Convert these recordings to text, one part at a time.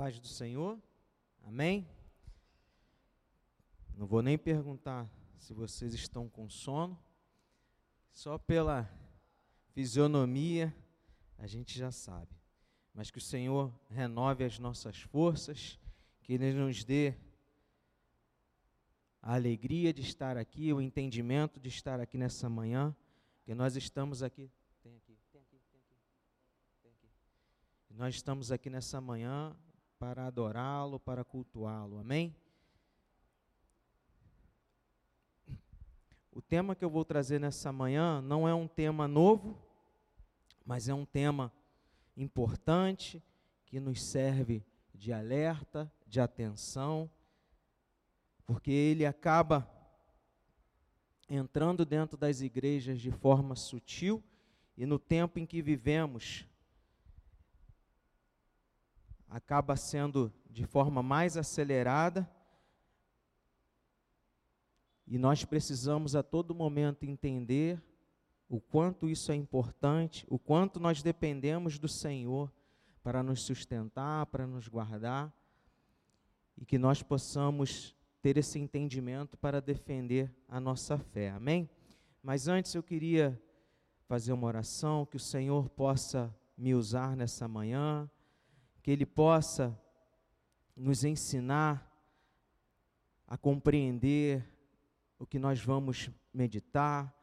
paz do Senhor. Amém? Não vou nem perguntar se vocês estão com sono. Só pela fisionomia a gente já sabe. Mas que o Senhor renove as nossas forças, que Ele nos dê a alegria de estar aqui, o entendimento de estar aqui nessa manhã, que nós estamos aqui. Nós estamos aqui nessa manhã para adorá-lo, para cultuá-lo. Amém? O tema que eu vou trazer nessa manhã não é um tema novo, mas é um tema importante que nos serve de alerta, de atenção, porque ele acaba entrando dentro das igrejas de forma sutil e no tempo em que vivemos, acaba sendo de forma mais acelerada. E nós precisamos a todo momento entender o quanto isso é importante, o quanto nós dependemos do Senhor para nos sustentar, para nos guardar, e que nós possamos ter esse entendimento para defender a nossa fé. Amém? Mas antes eu queria fazer uma oração que o Senhor possa me usar nessa manhã que Ele possa nos ensinar a compreender o que nós vamos meditar,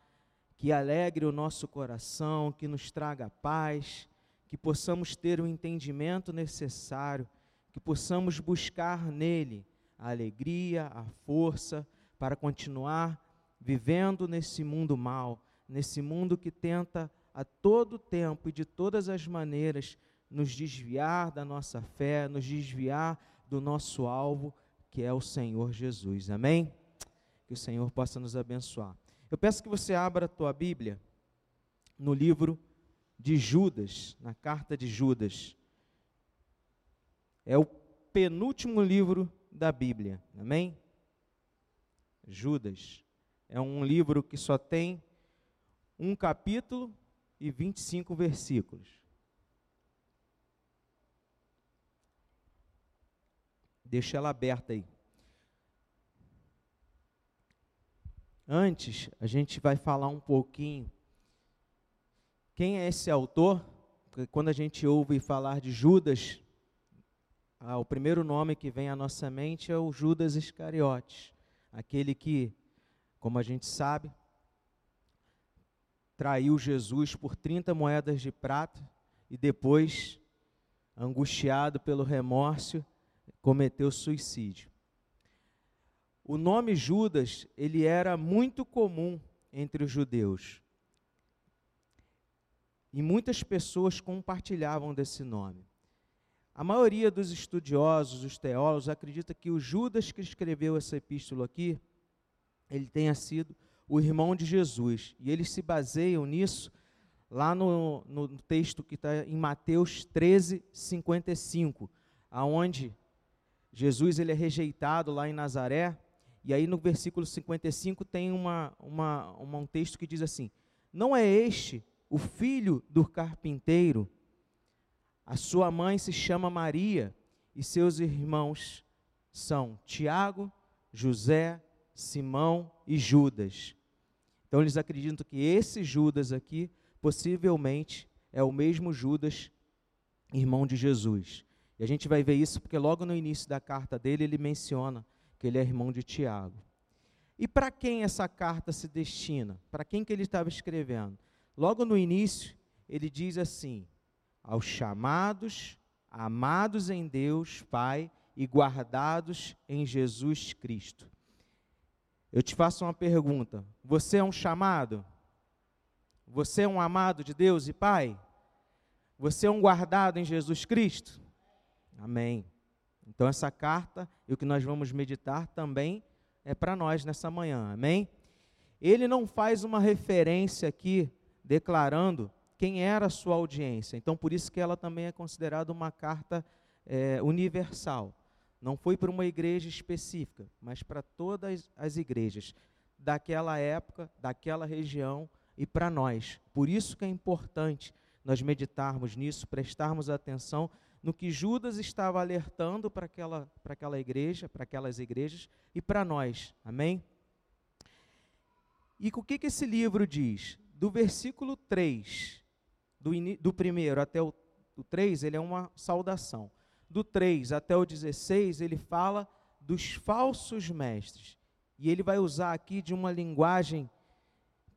que alegre o nosso coração, que nos traga paz, que possamos ter o entendimento necessário, que possamos buscar nele a alegria, a força para continuar vivendo nesse mundo mal, nesse mundo que tenta a todo tempo e de todas as maneiras nos desviar da nossa fé, nos desviar do nosso alvo, que é o Senhor Jesus. Amém? Que o Senhor possa nos abençoar. Eu peço que você abra a tua Bíblia no livro de Judas, na carta de Judas. É o penúltimo livro da Bíblia. Amém? Judas. É um livro que só tem um capítulo e 25 versículos. Deixa ela aberta aí. Antes, a gente vai falar um pouquinho. Quem é esse autor? Porque quando a gente ouve falar de Judas, ah, o primeiro nome que vem à nossa mente é o Judas Iscariotes, aquele que, como a gente sabe, traiu Jesus por 30 moedas de prata e depois, angustiado pelo remorso, cometeu suicídio. O nome Judas, ele era muito comum entre os judeus. E muitas pessoas compartilhavam desse nome. A maioria dos estudiosos, os teólogos, acredita que o Judas que escreveu essa epístola aqui, ele tenha sido o irmão de Jesus. E eles se baseiam nisso lá no, no texto que está em Mateus 13, 55, aonde Jesus ele é rejeitado lá em Nazaré, e aí no versículo 55 tem uma, uma, uma, um texto que diz assim: Não é este o filho do carpinteiro? A sua mãe se chama Maria, e seus irmãos são Tiago, José, Simão e Judas. Então eles acreditam que esse Judas aqui, possivelmente, é o mesmo Judas, irmão de Jesus. E a gente vai ver isso porque logo no início da carta dele ele menciona que ele é irmão de Tiago. E para quem essa carta se destina? Para quem que ele estava escrevendo? Logo no início, ele diz assim: aos chamados, amados em Deus, Pai, e guardados em Jesus Cristo. Eu te faço uma pergunta: você é um chamado? Você é um amado de Deus e Pai? Você é um guardado em Jesus Cristo? Amém. Então, essa carta e o que nós vamos meditar também é para nós nessa manhã. Amém? Ele não faz uma referência aqui declarando quem era a sua audiência. Então, por isso que ela também é considerada uma carta é, universal. Não foi para uma igreja específica, mas para todas as igrejas daquela época, daquela região e para nós. Por isso que é importante nós meditarmos nisso, prestarmos atenção no que Judas estava alertando para aquela, para aquela igreja, para aquelas igrejas e para nós. Amém? E o que, que esse livro diz? Do versículo 3, do, do primeiro até o, o 3, ele é uma saudação. Do 3 até o 16, ele fala dos falsos mestres. E ele vai usar aqui de uma linguagem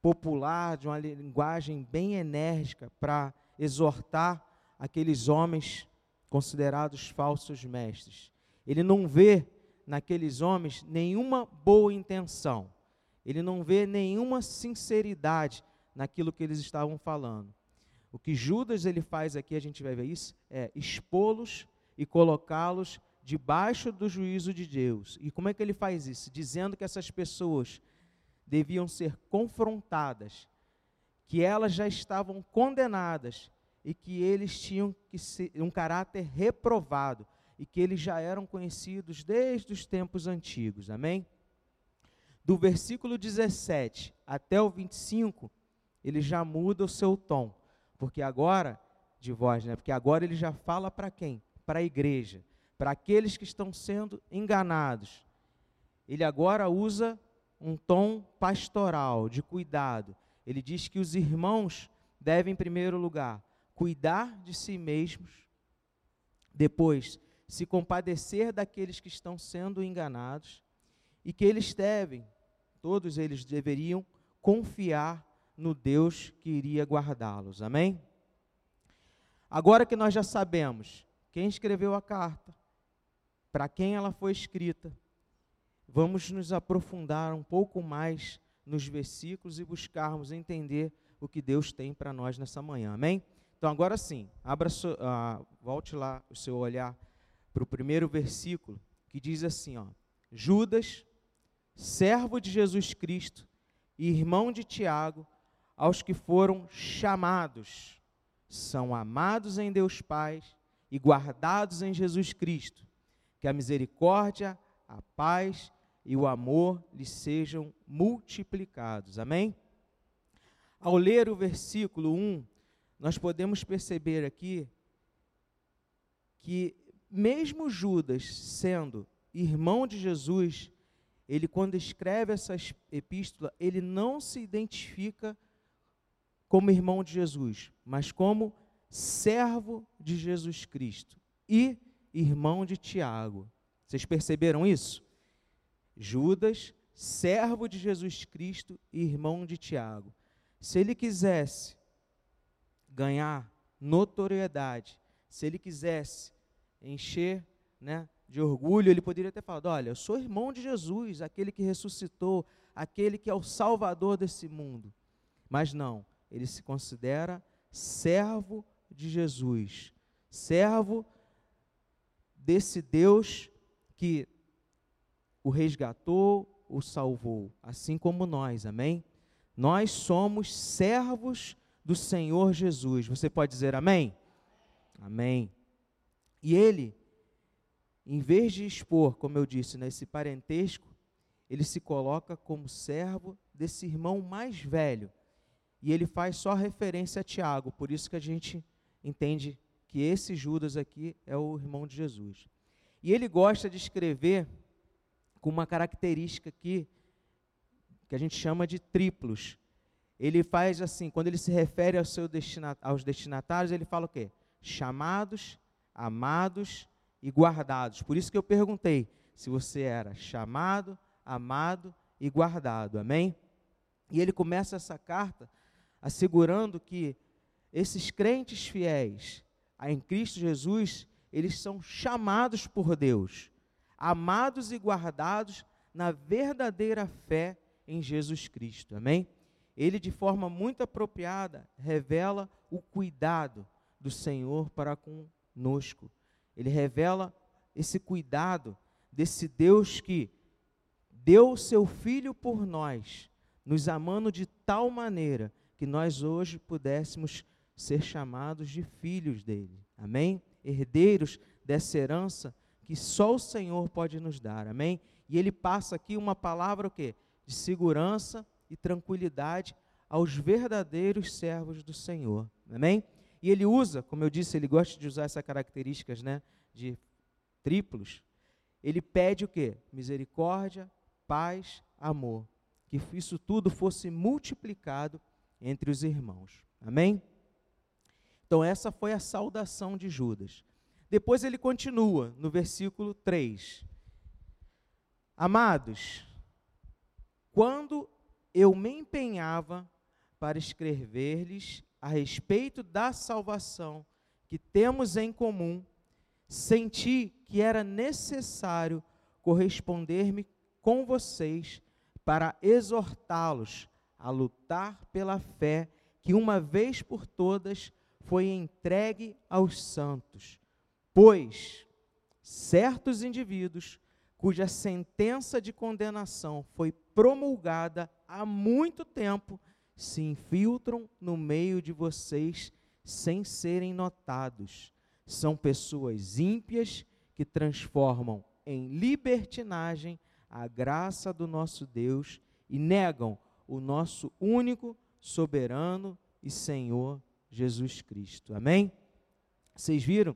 popular, de uma linguagem bem enérgica para exortar aqueles homens considerados falsos mestres. Ele não vê naqueles homens nenhuma boa intenção. Ele não vê nenhuma sinceridade naquilo que eles estavam falando. O que Judas ele faz aqui, a gente vai ver isso, é expô-los e colocá-los debaixo do juízo de Deus. E como é que ele faz isso? Dizendo que essas pessoas deviam ser confrontadas, que elas já estavam condenadas e que eles tinham que ser um caráter reprovado e que eles já eram conhecidos desde os tempos antigos. Amém? Do versículo 17 até o 25, ele já muda o seu tom, porque agora de voz, né? Porque agora ele já fala para quem? Para a igreja, para aqueles que estão sendo enganados. Ele agora usa um tom pastoral, de cuidado. Ele diz que os irmãos devem, em primeiro lugar, cuidar de si mesmos, depois, se compadecer daqueles que estão sendo enganados, e que eles devem, todos eles deveriam, confiar no Deus que iria guardá-los. Amém? Agora que nós já sabemos quem escreveu a carta, para quem ela foi escrita, vamos nos aprofundar um pouco mais nos versículos e buscarmos entender o que Deus tem para nós nessa manhã. Amém? Então, agora sim, abra uh, volte lá o seu olhar para o primeiro versículo, que diz assim: ó, Judas, servo de Jesus Cristo e irmão de Tiago, aos que foram chamados, são amados em Deus Pai e guardados em Jesus Cristo. Que a misericórdia, a paz e o amor lhes sejam multiplicados. Amém? Ao ler o versículo 1, nós podemos perceber aqui que, mesmo Judas sendo irmão de Jesus, ele, quando escreve essa epístola, ele não se identifica como irmão de Jesus, mas como servo de Jesus Cristo e irmão de Tiago. Vocês perceberam isso? Judas, servo de Jesus Cristo e irmão de Tiago. Se ele quisesse ganhar notoriedade, se ele quisesse encher né, de orgulho, ele poderia ter falado: Olha, eu sou irmão de Jesus, aquele que ressuscitou, aquele que é o salvador desse mundo. Mas não, ele se considera servo de Jesus, servo desse Deus que o resgatou, o salvou, assim como nós, amém? Nós somos servos do Senhor Jesus. Você pode dizer amém? Amém. E ele, em vez de expor, como eu disse, nesse parentesco, ele se coloca como servo desse irmão mais velho. E ele faz só referência a Tiago, por isso que a gente entende que esse Judas aqui é o irmão de Jesus. E ele gosta de escrever com uma característica aqui que a gente chama de triplos. Ele faz assim, quando ele se refere ao seu destinat aos destinatários, ele fala o quê? Chamados, amados e guardados. Por isso que eu perguntei se você era chamado, amado e guardado. Amém? E ele começa essa carta assegurando que esses crentes fiéis em Cristo Jesus, eles são chamados por Deus amados e guardados na verdadeira fé em Jesus Cristo. Amém? Ele, de forma muito apropriada, revela o cuidado do Senhor para conosco. Ele revela esse cuidado desse Deus que deu o seu Filho por nós, nos amando de tal maneira que nós hoje pudéssemos ser chamados de filhos dele. Amém? Herdeiros dessa herança que só o Senhor pode nos dar. Amém? E ele passa aqui uma palavra o quê? De segurança e tranquilidade aos verdadeiros servos do Senhor. Amém? E ele usa, como eu disse, ele gosta de usar essas características né, de triplos. Ele pede o quê? Misericórdia, paz, amor. Que isso tudo fosse multiplicado entre os irmãos. Amém? Então, essa foi a saudação de Judas. Depois ele continua no versículo 3. Amados, quando eu me empenhava para escrever-lhes a respeito da salvação que temos em comum, senti que era necessário corresponder-me com vocês para exortá-los a lutar pela fé que uma vez por todas foi entregue aos santos. Pois certos indivíduos cuja sentença de condenação foi promulgada há muito tempo se infiltram no meio de vocês sem serem notados. São pessoas ímpias que transformam em libertinagem a graça do nosso Deus e negam o nosso único, soberano e Senhor Jesus Cristo. Amém? Vocês viram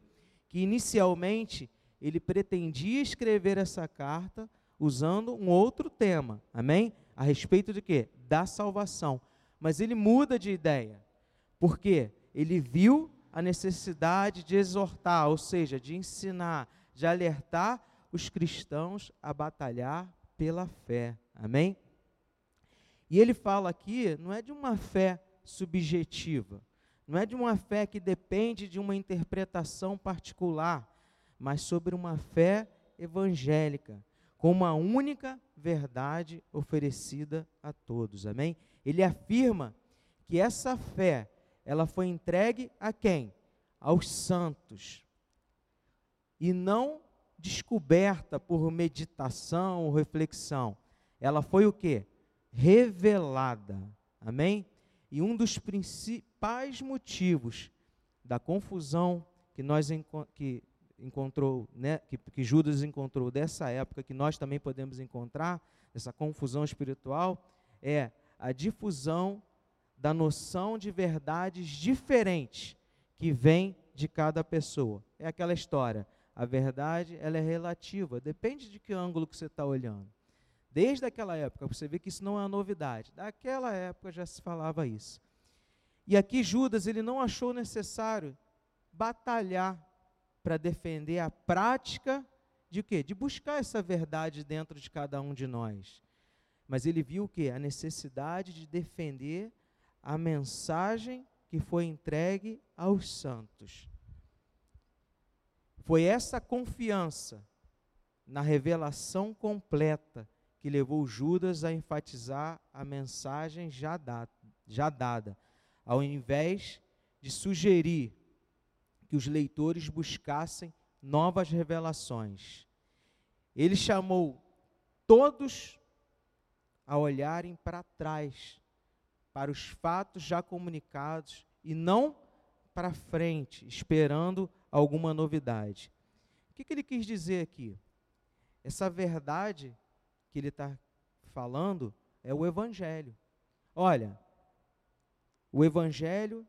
que inicialmente ele pretendia escrever essa carta usando um outro tema. Amém? A respeito de quê? Da salvação mas ele muda de ideia. Por quê? Ele viu a necessidade de exortar, ou seja, de ensinar, de alertar os cristãos a batalhar pela fé. Amém? E ele fala aqui, não é de uma fé subjetiva, não é de uma fé que depende de uma interpretação particular, mas sobre uma fé evangélica, com uma única verdade oferecida a todos. Amém? ele afirma que essa fé, ela foi entregue a quem? Aos santos. E não descoberta por meditação ou reflexão. Ela foi o que? Revelada. Amém? E um dos principais motivos da confusão que nós que encontrou, né, que, que Judas encontrou dessa época, que nós também podemos encontrar, essa confusão espiritual, é a difusão da noção de verdades diferentes que vem de cada pessoa. É aquela história. A verdade ela é relativa, depende de que ângulo que você está olhando. Desde aquela época, você vê que isso não é uma novidade. Daquela época já se falava isso. E aqui Judas ele não achou necessário batalhar para defender a prática de quê? De buscar essa verdade dentro de cada um de nós. Mas ele viu o que? A necessidade de defender a mensagem que foi entregue aos santos. Foi essa confiança na revelação completa que levou Judas a enfatizar a mensagem já, da, já dada, ao invés de sugerir que os leitores buscassem novas revelações. Ele chamou todos a olharem para trás, para os fatos já comunicados e não para frente, esperando alguma novidade. O que, que ele quis dizer aqui? Essa verdade que ele está falando é o Evangelho. Olha, o Evangelho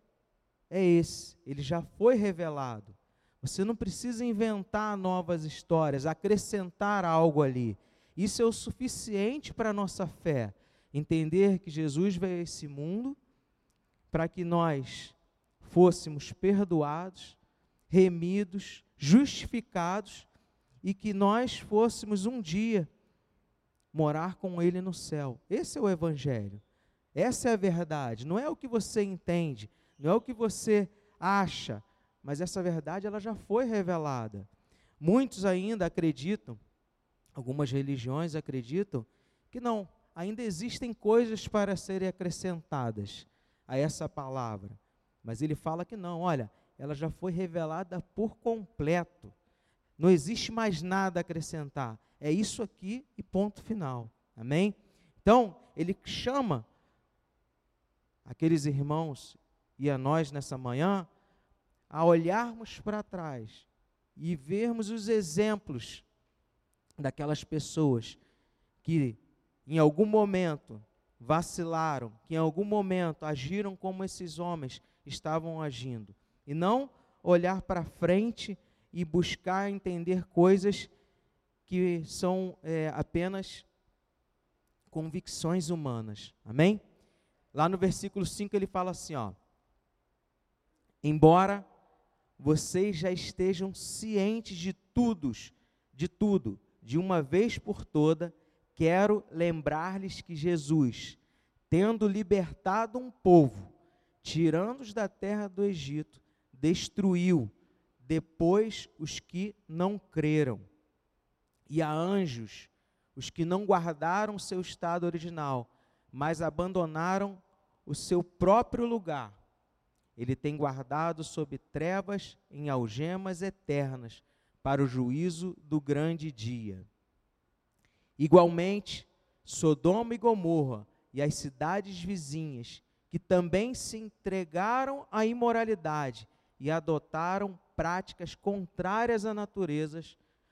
é esse, ele já foi revelado. Você não precisa inventar novas histórias, acrescentar algo ali. Isso é o suficiente para a nossa fé. Entender que Jesus veio a esse mundo para que nós fôssemos perdoados, remidos, justificados e que nós fôssemos um dia morar com Ele no céu. Esse é o Evangelho. Essa é a verdade. Não é o que você entende, não é o que você acha, mas essa verdade ela já foi revelada. Muitos ainda acreditam Algumas religiões acreditam que não, ainda existem coisas para serem acrescentadas a essa palavra. Mas ele fala que não, olha, ela já foi revelada por completo. Não existe mais nada a acrescentar. É isso aqui e ponto final. Amém? Então, ele chama aqueles irmãos e a nós nessa manhã a olharmos para trás e vermos os exemplos daquelas pessoas que em algum momento vacilaram, que em algum momento agiram como esses homens estavam agindo. e não olhar para frente e buscar entender coisas que são é, apenas convicções humanas. Amém? Lá no versículo 5 ele fala assim, ó: Embora vocês já estejam cientes de tudo, de tudo, de uma vez por toda, quero lembrar-lhes que Jesus, tendo libertado um povo, tirando-os da terra do Egito, destruiu depois os que não creram. E a anjos, os que não guardaram seu estado original, mas abandonaram o seu próprio lugar. Ele tem guardado sob trevas em algemas eternas para o juízo do grande dia. Igualmente, Sodoma e Gomorra e as cidades vizinhas, que também se entregaram à imoralidade e adotaram práticas contrárias à natureza,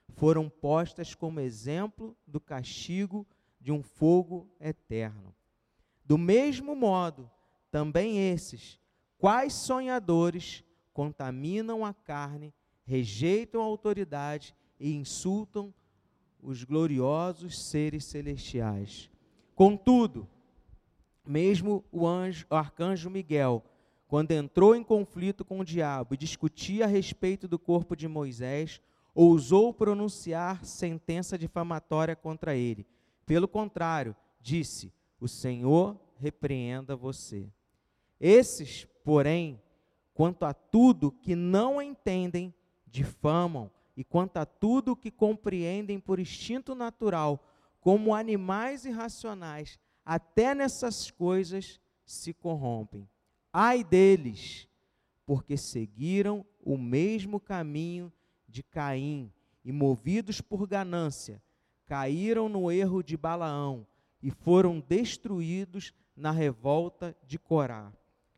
foram postas como exemplo do castigo de um fogo eterno. Do mesmo modo, também esses, quais sonhadores, contaminam a carne, rejeitam a autoridade e insultam os gloriosos seres celestiais. Contudo, mesmo o, anjo, o arcanjo Miguel, quando entrou em conflito com o diabo e discutia a respeito do corpo de Moisés, ousou pronunciar sentença difamatória contra ele. Pelo contrário, disse: O Senhor repreenda você. Esses, porém, quanto a tudo que não entendem, difamam, e quanto a tudo que compreendem por instinto natural, como animais irracionais, até nessas coisas se corrompem. Ai deles, porque seguiram o mesmo caminho de Caim e, movidos por ganância, caíram no erro de Balaão e foram destruídos na revolta de Corá.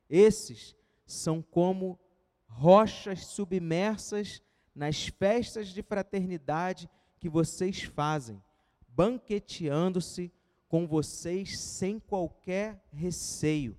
Esses são como rochas submersas nas festas de fraternidade que vocês fazem, banqueteando-se com vocês sem qualquer receio.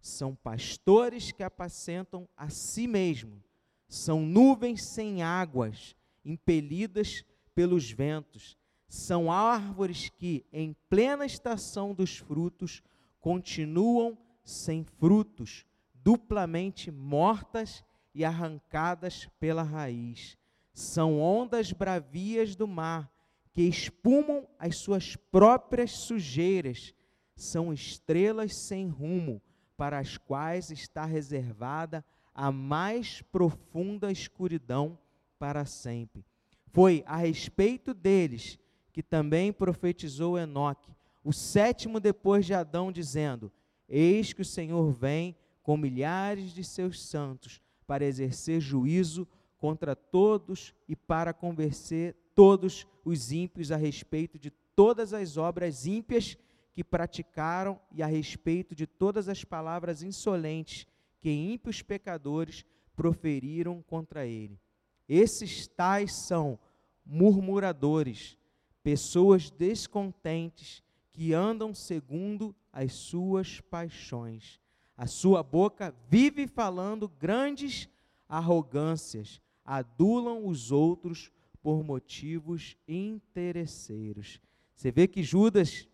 São pastores que apacentam a si mesmo, são nuvens sem águas, impelidas pelos ventos, são árvores que, em plena estação dos frutos, continuam sem frutos, duplamente mortas e arrancadas pela raiz. São ondas bravias do mar que espumam as suas próprias sujeiras. São estrelas sem rumo, para as quais está reservada a mais profunda escuridão para sempre. Foi a respeito deles que também profetizou Enoque, o sétimo depois de Adão, dizendo: Eis que o Senhor vem com milhares de seus santos para exercer juízo contra todos e para convencer todos os ímpios a respeito de todas as obras ímpias que praticaram e a respeito de todas as palavras insolentes que ímpios pecadores proferiram contra ele. Esses tais são murmuradores, pessoas descontentes que andam segundo as suas paixões. A sua boca vive falando grandes arrogâncias, adulam os outros por motivos interesseiros. Você vê que Judas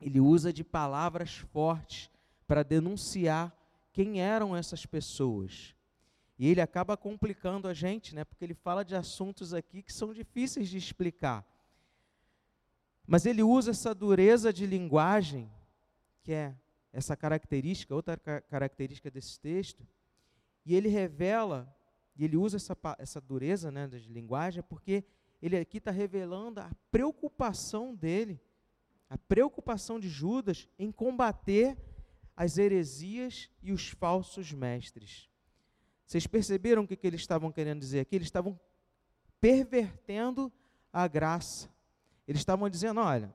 ele usa de palavras fortes para denunciar quem eram essas pessoas. E ele acaba complicando a gente, né? Porque ele fala de assuntos aqui que são difíceis de explicar. Mas ele usa essa dureza de linguagem, que é essa característica, outra característica desse texto, e ele revela, e ele usa essa, essa dureza né, de linguagem, porque ele aqui está revelando a preocupação dele, a preocupação de Judas em combater as heresias e os falsos mestres. Vocês perceberam o que, que eles estavam querendo dizer aqui? Eles estavam pervertendo a graça. Eles estavam dizendo: olha,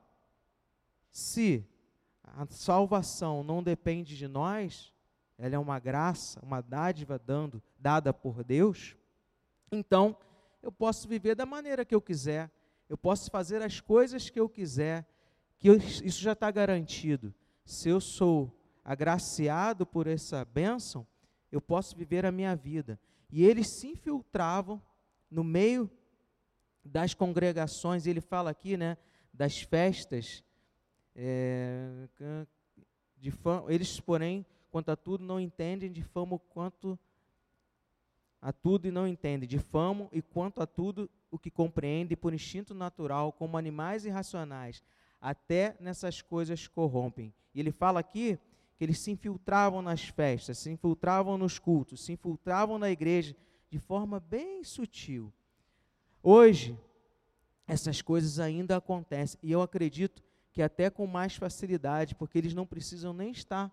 se a salvação não depende de nós, ela é uma graça, uma dádiva dando, dada por Deus, então eu posso viver da maneira que eu quiser, eu posso fazer as coisas que eu quiser, que eu, isso já está garantido. Se eu sou agraciado por essa bênção, eu posso viver a minha vida. E eles se infiltravam no meio das congregações, ele fala aqui, né, das festas, é, de fama, eles, porém, quanto a tudo, não entendem, difamam quanto a tudo e não entendem, difamam e quanto a tudo o que compreendem por instinto natural, como animais irracionais, até nessas coisas corrompem. E ele fala aqui que eles se infiltravam nas festas, se infiltravam nos cultos, se infiltravam na igreja de forma bem sutil. Hoje, essas coisas ainda acontecem, e eu acredito que até com mais facilidade, porque eles não precisam nem estar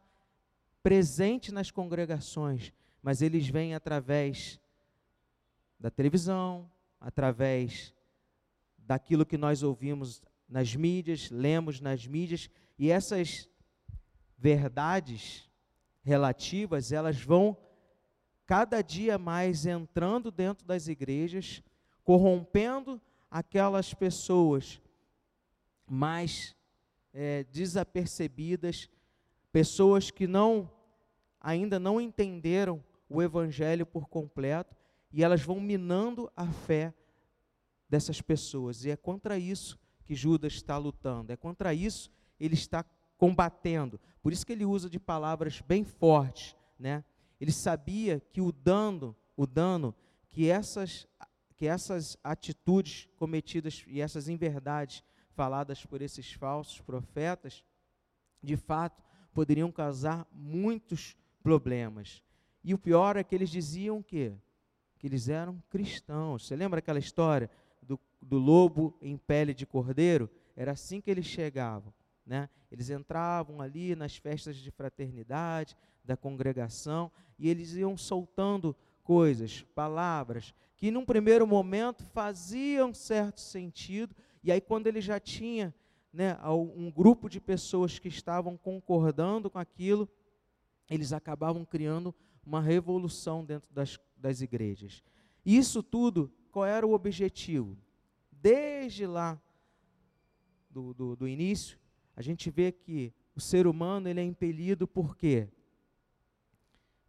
presentes nas congregações, mas eles vêm através da televisão, através daquilo que nós ouvimos nas mídias, lemos nas mídias, e essas verdades relativas, elas vão cada dia mais entrando dentro das igrejas, corrompendo aquelas pessoas mais é, desapercebidas, pessoas que não ainda não entenderam o evangelho por completo e elas vão minando a fé dessas pessoas. E é contra isso que Judas está lutando, é contra isso ele está combatendo. Por isso que ele usa de palavras bem fortes, né? Ele sabia que o dano, o dano que essas que essas atitudes cometidas e essas inverdades faladas por esses falsos profetas, de fato, poderiam causar muitos problemas. E o pior é que eles diziam que que eles eram cristãos. Você lembra aquela história do, do lobo em pele de cordeiro? Era assim que eles chegavam. Né? Eles entravam ali nas festas de fraternidade, da congregação, e eles iam soltando coisas, palavras, que num primeiro momento faziam certo sentido, e aí quando ele já tinha né, um grupo de pessoas que estavam concordando com aquilo, eles acabavam criando uma revolução dentro das, das igrejas. Isso tudo, qual era o objetivo? Desde lá do, do, do início, a gente vê que o ser humano ele é impelido por quê?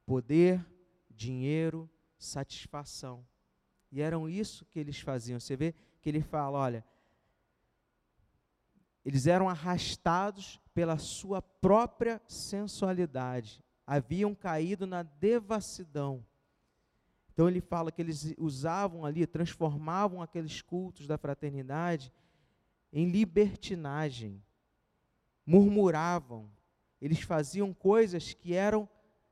Poder, dinheiro, satisfação. E eram isso que eles faziam. Você vê que ele fala, olha, eles eram arrastados pela sua própria sensualidade haviam caído na devassidão. Então ele fala que eles usavam ali, transformavam aqueles cultos da fraternidade em libertinagem, murmuravam, eles faziam coisas que eram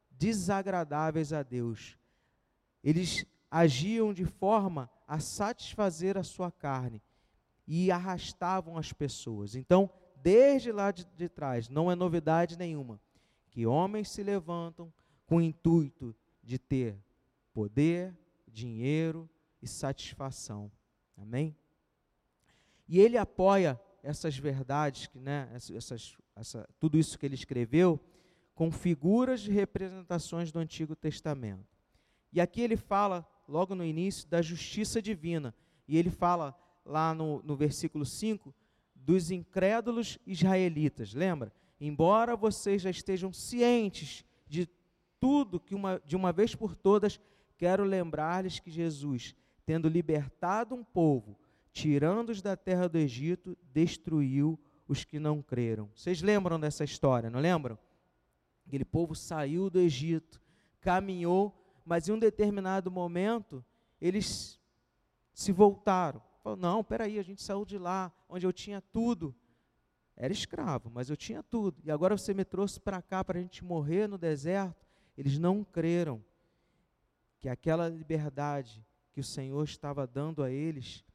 desagradáveis a Deus. Eles agiam de forma a satisfazer a sua carne e arrastavam as pessoas. Então, desde lá de, de trás, não é novidade nenhuma que homens se levantam com o intuito de ter poder, dinheiro e satisfação. Amém? E ele apoia essas verdades, né, essas, essa, tudo isso que ele escreveu, com figuras de representações do Antigo Testamento. E aqui ele fala, logo no início, da justiça divina. E ele fala lá no, no versículo 5 dos incrédulos israelitas. Lembra? embora vocês já estejam cientes de tudo que uma, de uma vez por todas, quero lembrar-lhes que Jesus, tendo libertado um povo, tirando-os da terra do Egito, destruiu os que não creram. Vocês lembram dessa história, não lembram? Aquele povo saiu do Egito, caminhou, mas em um determinado momento eles se voltaram. Falaram, não, peraí, a gente saiu de lá, onde eu tinha tudo era escravo, mas eu tinha tudo. E agora você me trouxe para cá para a gente morrer no deserto. Eles não creram que aquela liberdade que o Senhor estava dando a eles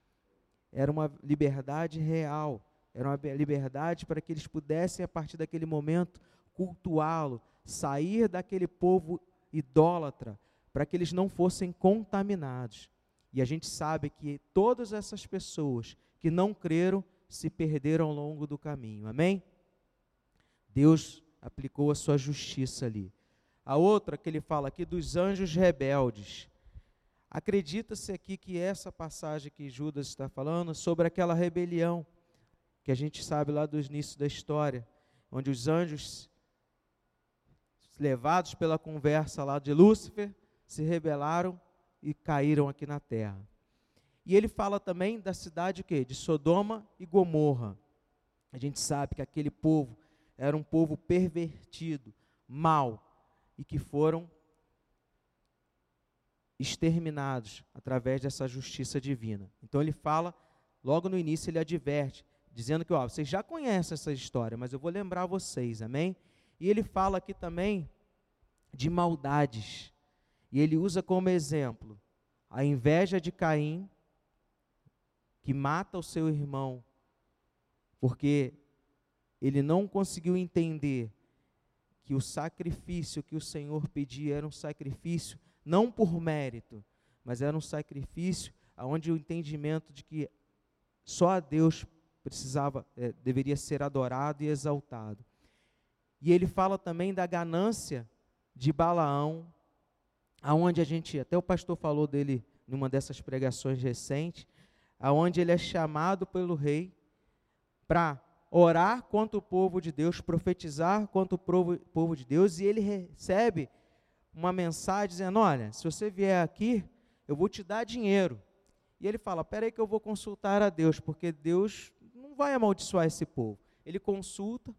era uma liberdade real, era uma liberdade para que eles pudessem, a partir daquele momento, cultuá-lo, sair daquele povo idólatra, para que eles não fossem contaminados. E a gente sabe que todas essas pessoas que não creram se perderam ao longo do caminho. Amém? Deus aplicou a sua justiça ali. A outra que ele fala aqui dos anjos rebeldes. Acredita-se aqui que essa passagem que Judas está falando sobre aquela rebelião que a gente sabe lá do início da história, onde os anjos levados pela conversa lá de Lúcifer, se rebelaram e caíram aqui na terra. E ele fala também da cidade de Sodoma e Gomorra. A gente sabe que aquele povo era um povo pervertido, mau e que foram exterminados através dessa justiça divina. Então ele fala, logo no início ele adverte, dizendo que, ó, vocês já conhecem essa história, mas eu vou lembrar vocês, amém? E ele fala aqui também de maldades. E ele usa como exemplo a inveja de Caim, que mata o seu irmão, porque ele não conseguiu entender que o sacrifício que o Senhor pedia era um sacrifício não por mérito, mas era um sacrifício onde o entendimento de que só a Deus precisava, é, deveria ser adorado e exaltado. E ele fala também da ganância de Balaão, aonde a gente, até o pastor falou dele numa dessas pregações recentes, aonde ele é chamado pelo rei para orar contra o povo de Deus, profetizar contra o povo, povo de Deus, e ele recebe uma mensagem dizendo: Olha, se você vier aqui, eu vou te dar dinheiro. E ele fala: Peraí, que eu vou consultar a Deus, porque Deus não vai amaldiçoar esse povo. Ele consulta,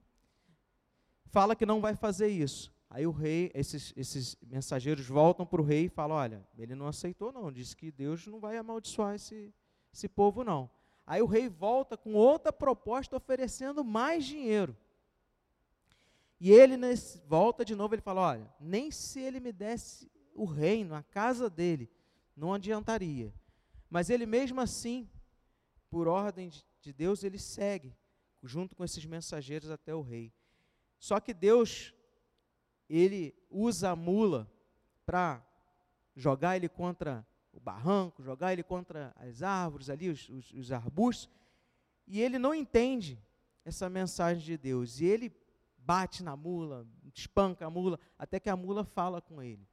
fala que não vai fazer isso. Aí o rei, esses, esses mensageiros voltam para o rei e falam: Olha, ele não aceitou, não, disse que Deus não vai amaldiçoar esse, esse povo, não. Aí o rei volta com outra proposta oferecendo mais dinheiro. E ele nesse, volta de novo, ele fala: Olha, nem se ele me desse o reino, a casa dele, não adiantaria. Mas ele mesmo assim, por ordem de Deus, ele segue junto com esses mensageiros até o rei. Só que Deus, ele usa a mula para jogar ele contra o barranco, jogar ele contra as árvores ali, os, os, os arbustos, e ele não entende essa mensagem de Deus. E ele bate na mula, espanca a mula, até que a mula fala com ele.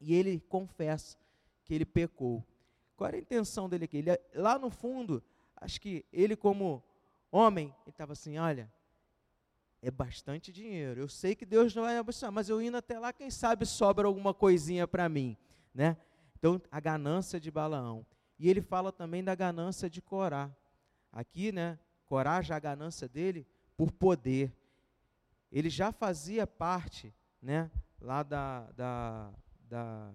E ele confessa que ele pecou. Qual era a intenção dele aqui? Ele, lá no fundo, acho que ele, como homem, ele estava assim: olha, é bastante dinheiro. Eu sei que Deus não vai abençoar, mas eu indo até lá, quem sabe sobra alguma coisinha para mim, né? Então, a ganância de Balaão. E ele fala também da ganância de Corá. Aqui, né? Corá já a ganância dele por poder ele já fazia parte né, lá da, da, da,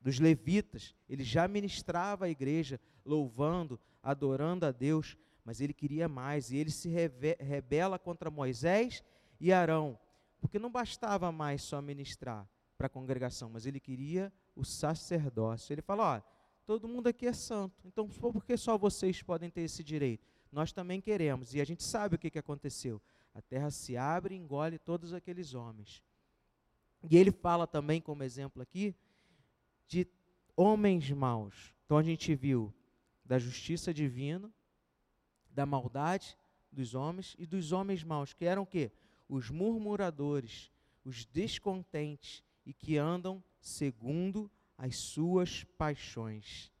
dos levitas, ele já ministrava a igreja, louvando, adorando a Deus, mas ele queria mais, e ele se rebela contra Moisés e Arão, porque não bastava mais só ministrar para a congregação, mas ele queria o sacerdócio. Ele fala: ó, todo mundo aqui é santo, então por que só vocês podem ter esse direito? Nós também queremos, e a gente sabe o que, que aconteceu a terra se abre e engole todos aqueles homens. E ele fala também, como exemplo aqui, de homens maus. Então a gente viu da justiça divina, da maldade dos homens e dos homens maus, que eram o quê? Os murmuradores, os descontentes e que andam segundo as suas paixões.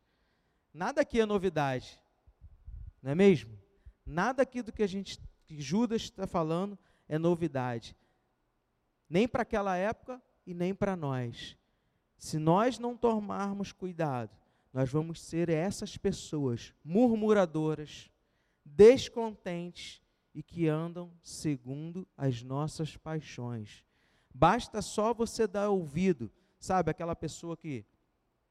Nada aqui é novidade, não é mesmo? Nada aqui do que a gente que Judas está falando é novidade. Nem para aquela época e nem para nós. Se nós não tomarmos cuidado, nós vamos ser essas pessoas murmuradoras, descontentes e que andam segundo as nossas paixões. Basta só você dar ouvido, sabe, aquela pessoa que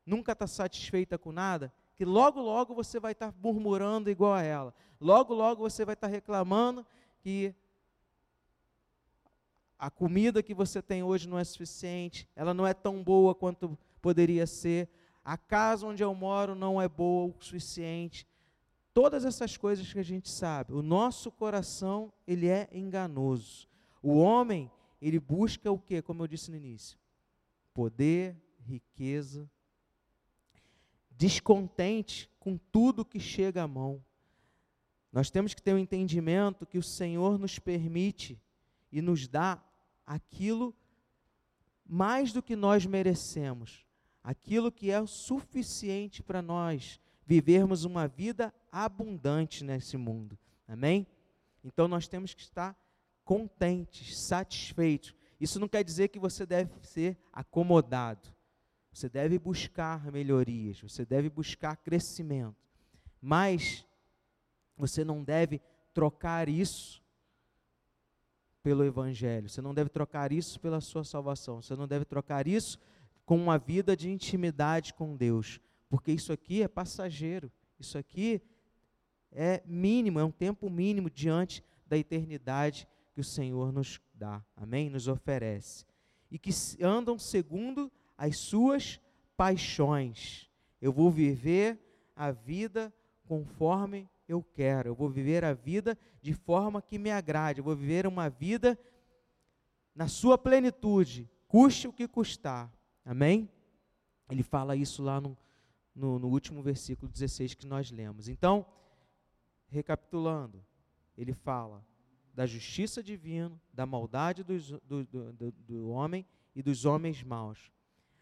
nunca está satisfeita com nada, que logo, logo você vai estar murmurando igual a ela. Logo, logo você vai estar reclamando que a comida que você tem hoje não é suficiente, ela não é tão boa quanto poderia ser, a casa onde eu moro não é boa o suficiente. Todas essas coisas que a gente sabe, o nosso coração, ele é enganoso. O homem, ele busca o que, como eu disse no início? Poder, riqueza, descontente com tudo que chega à mão. Nós temos que ter o um entendimento que o Senhor nos permite e nos dá aquilo mais do que nós merecemos, aquilo que é o suficiente para nós vivermos uma vida abundante nesse mundo. Amém? Então nós temos que estar contentes, satisfeitos. Isso não quer dizer que você deve ser acomodado. Você deve buscar melhorias, você deve buscar crescimento. Mas você não deve trocar isso pelo Evangelho, você não deve trocar isso pela sua salvação, você não deve trocar isso com uma vida de intimidade com Deus, porque isso aqui é passageiro, isso aqui é mínimo, é um tempo mínimo diante da eternidade que o Senhor nos dá, amém? Nos oferece. E que andam segundo as suas paixões. Eu vou viver a vida conforme eu quero. Eu vou viver a vida de forma que me agrade. Eu vou viver uma vida na sua plenitude, custe o que custar. Amém? Ele fala isso lá no, no, no último versículo 16 que nós lemos. Então, recapitulando, ele fala da justiça divina, da maldade do, do, do, do homem e dos homens maus.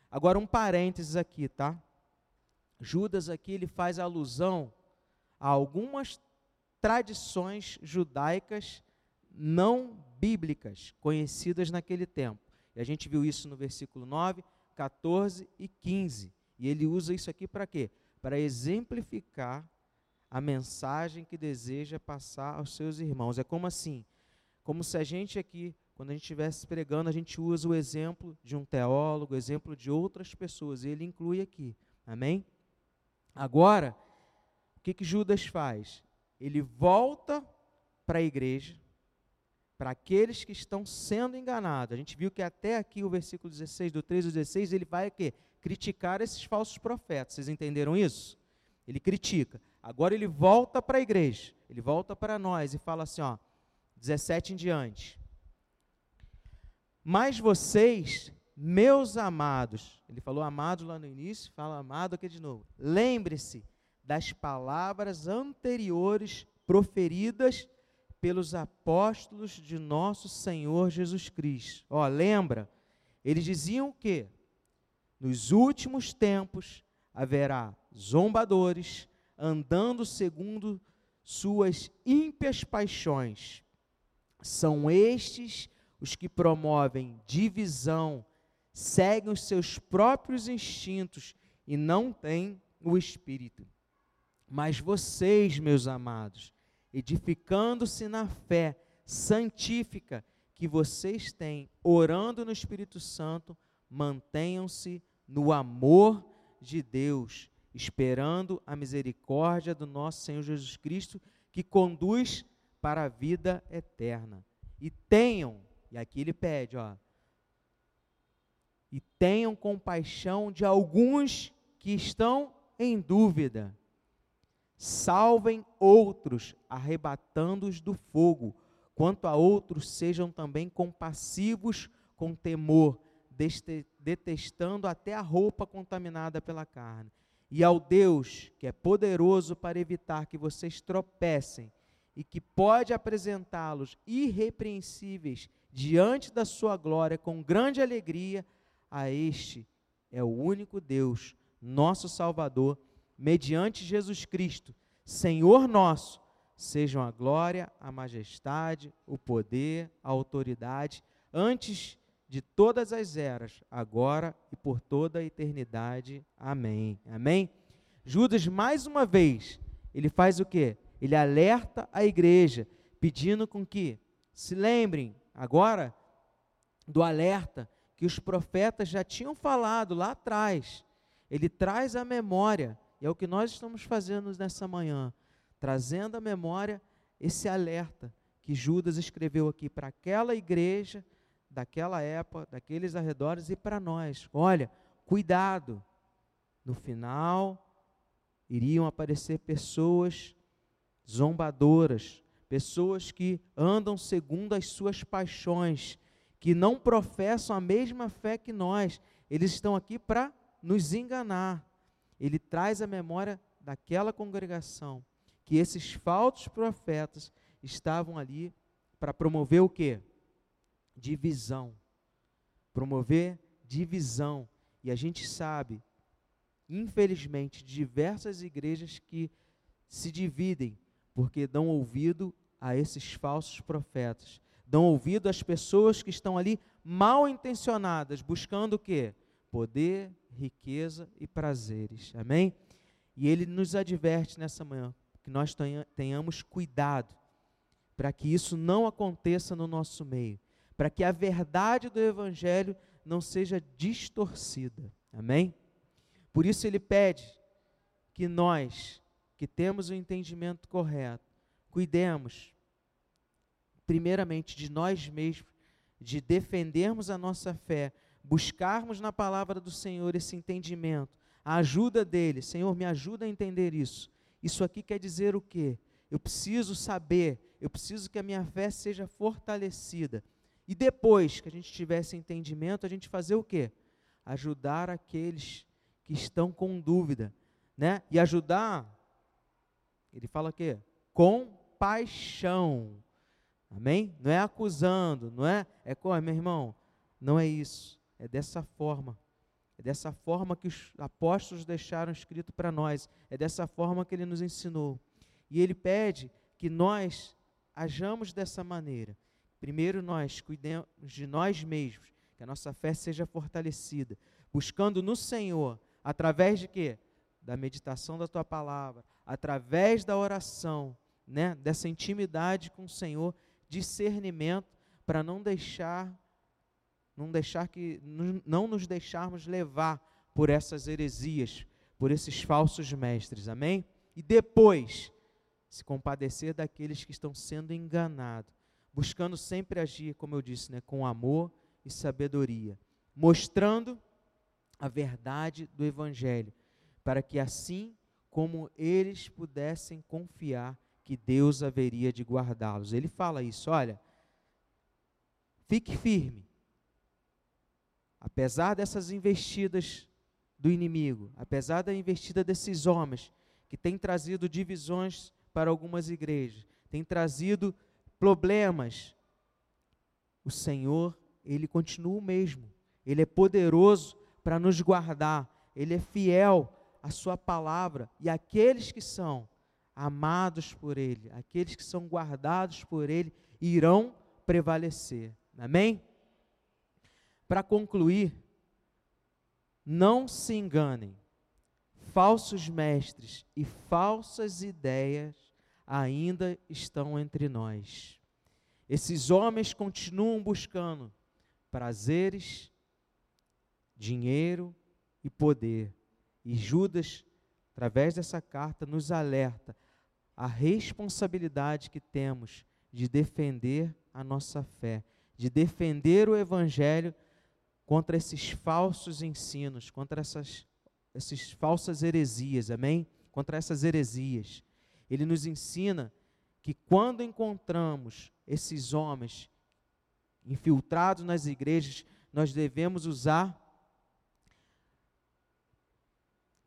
Agora, um parênteses aqui, tá? Judas aqui ele faz alusão a algumas tradições judaicas não bíblicas conhecidas naquele tempo. E a gente viu isso no versículo 9, 14 e 15. E ele usa isso aqui para quê? Para exemplificar a mensagem que deseja passar aos seus irmãos. É como assim? Como se a gente aqui, quando a gente estivesse pregando, a gente usa o exemplo de um teólogo, o exemplo de outras pessoas, e ele inclui aqui. Amém? Agora, o que, que Judas faz? Ele volta para a igreja, para aqueles que estão sendo enganados. A gente viu que até aqui o versículo 16, do 13 ao 16, ele vai quê? Criticar esses falsos profetas. Vocês entenderam isso? Ele critica. Agora ele volta para a igreja, ele volta para nós e fala assim, ó, 17 em diante. Mas vocês, meus amados, ele falou amado lá no início, fala amado aqui de novo. Lembre-se das palavras anteriores proferidas pelos apóstolos de nosso Senhor Jesus Cristo. Ó, lembra? Eles diziam que nos últimos tempos haverá zombadores, andando segundo suas ímpias paixões. São estes os que promovem divisão, seguem os seus próprios instintos e não têm o espírito. Mas vocês, meus amados, edificando-se na fé santífica que vocês têm, orando no Espírito Santo, mantenham-se no amor de Deus esperando a misericórdia do nosso Senhor Jesus Cristo, que conduz para a vida eterna. E tenham, e aqui ele pede, ó, e tenham compaixão de alguns que estão em dúvida. Salvem outros, arrebatando-os do fogo. Quanto a outros, sejam também compassivos com temor, detestando até a roupa contaminada pela carne. E ao Deus que é poderoso para evitar que vocês tropecem e que pode apresentá-los irrepreensíveis diante da sua glória com grande alegria, a este é o único Deus, nosso Salvador, mediante Jesus Cristo, Senhor nosso, sejam a glória, a majestade, o poder, a autoridade, antes de todas as eras, agora e por toda a eternidade. Amém. Amém? Judas, mais uma vez, ele faz o quê? Ele alerta a igreja, pedindo com que se lembrem agora do alerta que os profetas já tinham falado lá atrás. Ele traz a memória, e é o que nós estamos fazendo nessa manhã, trazendo à memória esse alerta que Judas escreveu aqui para aquela igreja daquela época, daqueles arredores e para nós. Olha, cuidado. No final iriam aparecer pessoas zombadoras, pessoas que andam segundo as suas paixões, que não professam a mesma fé que nós. Eles estão aqui para nos enganar. Ele traz a memória daquela congregação que esses falsos profetas estavam ali para promover o quê? Divisão. Promover divisão. E a gente sabe, infelizmente, diversas igrejas que se dividem porque dão ouvido a esses falsos profetas, dão ouvido às pessoas que estão ali mal intencionadas, buscando o quê? Poder, riqueza e prazeres. Amém? E ele nos adverte nessa manhã que nós tenhamos cuidado para que isso não aconteça no nosso meio, para que a verdade do evangelho não seja distorcida. Amém? Por isso ele pede que nós, que temos o entendimento correto, cuidemos primeiramente de nós mesmos, de defendermos a nossa fé, buscarmos na palavra do Senhor esse entendimento, a ajuda dele. Senhor, me ajuda a entender isso. Isso aqui quer dizer o quê? Eu preciso saber, eu preciso que a minha fé seja fortalecida. E depois que a gente tiver esse entendimento, a gente fazer o quê? Ajudar aqueles que estão com dúvida, né? E ajudar, ele fala o quê? Com paixão. Amém? Não é acusando, não é? É como, meu irmão, não é isso. É dessa forma. É dessa forma que os apóstolos deixaram escrito para nós. É dessa forma que ele nos ensinou. E ele pede que nós ajamos dessa maneira. Primeiro nós cuidemos de nós mesmos, que a nossa fé seja fortalecida, buscando no Senhor, através de quê? Da meditação da tua palavra, através da oração, né? Dessa intimidade com o Senhor, discernimento para não deixar não deixar que não nos deixarmos levar por essas heresias, por esses falsos mestres. Amém? E depois se compadecer daqueles que estão sendo enganados, buscando sempre agir, como eu disse, né, com amor e sabedoria, mostrando a verdade do evangelho, para que assim como eles pudessem confiar que Deus haveria de guardá-los. Ele fala isso, olha, fique firme. Apesar dessas investidas do inimigo, apesar da investida desses homens que têm trazido divisões para algumas igrejas, têm trazido problemas, o Senhor, ele continua o mesmo. Ele é poderoso para nos guardar. Ele é fiel à sua palavra e aqueles que são amados por Ele, aqueles que são guardados por Ele, irão prevalecer. Amém? Para concluir, não se enganem, falsos mestres e falsas ideias ainda estão entre nós. Esses homens continuam buscando prazeres, dinheiro e poder. E Judas, através dessa carta, nos alerta a responsabilidade que temos de defender a nossa fé, de defender o Evangelho contra esses falsos ensinos, contra essas, essas falsas heresias, amém? Contra essas heresias. Ele nos ensina que quando encontramos esses homens infiltrados nas igrejas, nós devemos usar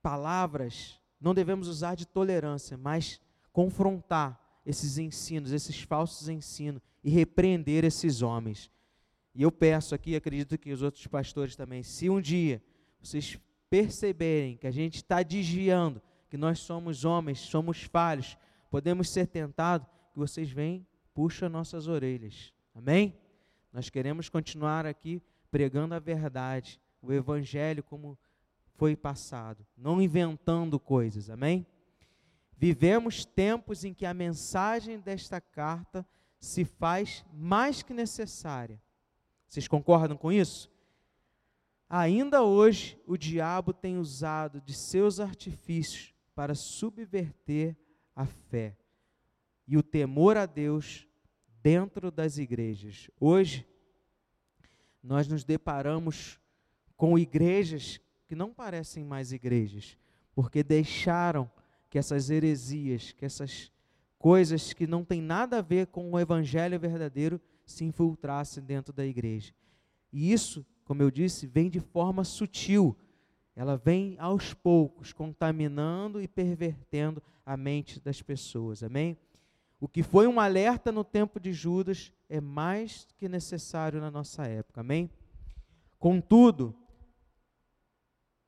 palavras, não devemos usar de tolerância, mas confrontar esses ensinos, esses falsos ensinos e repreender esses homens. E eu peço aqui, acredito que os outros pastores também, se um dia vocês perceberem que a gente está desviando, que nós somos homens, somos falhos, podemos ser tentados, que vocês venham, puxam nossas orelhas. Amém? Nós queremos continuar aqui pregando a verdade, o evangelho como foi passado, não inventando coisas. Amém? Vivemos tempos em que a mensagem desta carta se faz mais que necessária. Vocês concordam com isso? Ainda hoje, o diabo tem usado de seus artifícios para subverter a fé e o temor a Deus dentro das igrejas. Hoje, nós nos deparamos com igrejas que não parecem mais igrejas, porque deixaram que essas heresias, que essas coisas que não têm nada a ver com o evangelho verdadeiro se infiltrassem dentro da igreja. E isso, como eu disse, vem de forma sutil. Ela vem aos poucos, contaminando e pervertendo a mente das pessoas. Amém? O que foi um alerta no tempo de Judas é mais que necessário na nossa época. Amém? Contudo,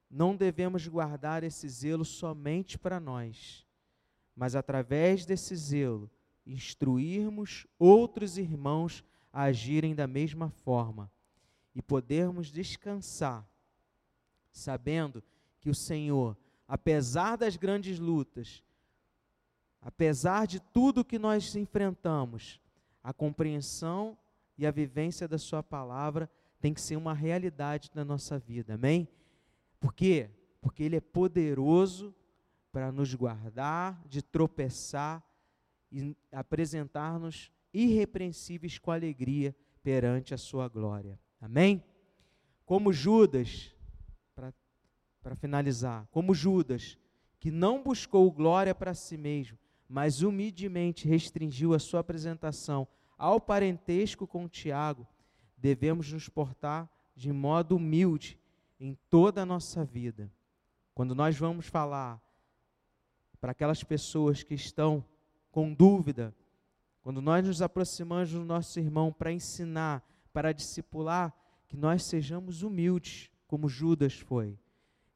não devemos guardar esse zelo somente para nós, mas através desse zelo instruirmos outros irmãos agirem da mesma forma e podermos descansar, sabendo que o Senhor, apesar das grandes lutas, apesar de tudo que nós enfrentamos, a compreensão e a vivência da Sua palavra tem que ser uma realidade na nossa vida, amém? Por quê? Porque Ele é poderoso para nos guardar de tropeçar e apresentar-nos irrepreensíveis com alegria perante a Sua glória, amém? Como Judas, para finalizar, como Judas, que não buscou glória para si mesmo, mas humildemente restringiu a sua apresentação ao parentesco com Tiago, devemos nos portar de modo humilde em toda a nossa vida. Quando nós vamos falar para aquelas pessoas que estão com dúvida, quando nós nos aproximamos do nosso irmão para ensinar, para discipular, que nós sejamos humildes, como Judas foi.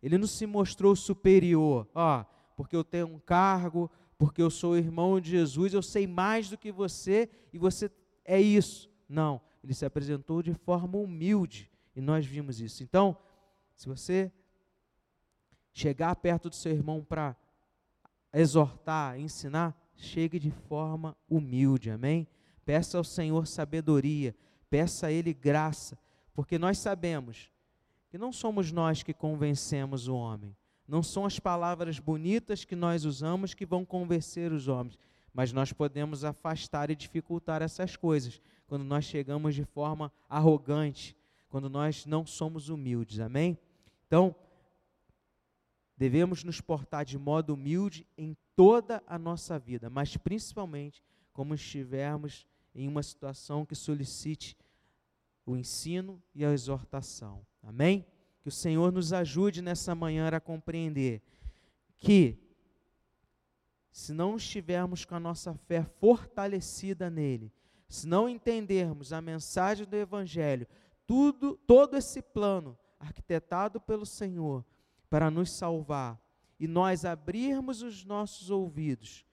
Ele não se mostrou superior, ó, porque eu tenho um cargo, porque eu sou irmão de Jesus, eu sei mais do que você e você é isso. Não, ele se apresentou de forma humilde e nós vimos isso. Então, se você chegar perto do seu irmão para exortar, ensinar, chegue de forma humilde, amém? Peça ao Senhor sabedoria, peça a Ele graça, porque nós sabemos que não somos nós que convencemos o homem, não são as palavras bonitas que nós usamos que vão convencer os homens, mas nós podemos afastar e dificultar essas coisas quando nós chegamos de forma arrogante, quando nós não somos humildes, amém? Então, devemos nos portar de modo humilde em toda a nossa vida, mas principalmente como estivermos em uma situação que solicite o ensino e a exortação, amém? Que o Senhor nos ajude nessa manhã a compreender que, se não estivermos com a nossa fé fortalecida nele, se não entendermos a mensagem do Evangelho, tudo, todo esse plano arquitetado pelo Senhor para nos salvar, e nós abrirmos os nossos ouvidos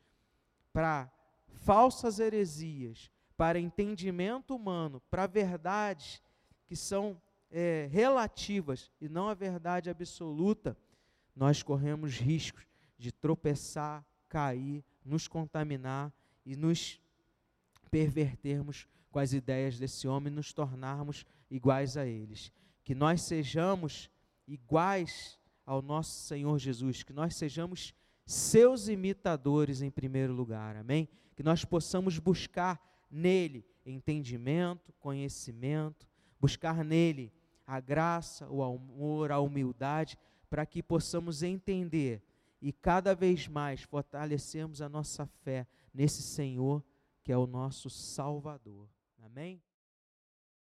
para falsas heresias, para entendimento humano, para verdades que são é, relativas e não a verdade absoluta, nós corremos riscos de tropeçar, cair, nos contaminar e nos pervertermos com as ideias desse homem e nos tornarmos iguais a eles. Que nós sejamos iguais ao nosso Senhor Jesus, que nós sejamos seus imitadores em primeiro lugar, amém? Que nós possamos buscar nele entendimento, conhecimento, buscar nele a graça, o amor, a humildade, para que possamos entender e cada vez mais fortalecermos a nossa fé nesse Senhor que é o nosso Salvador. Amém?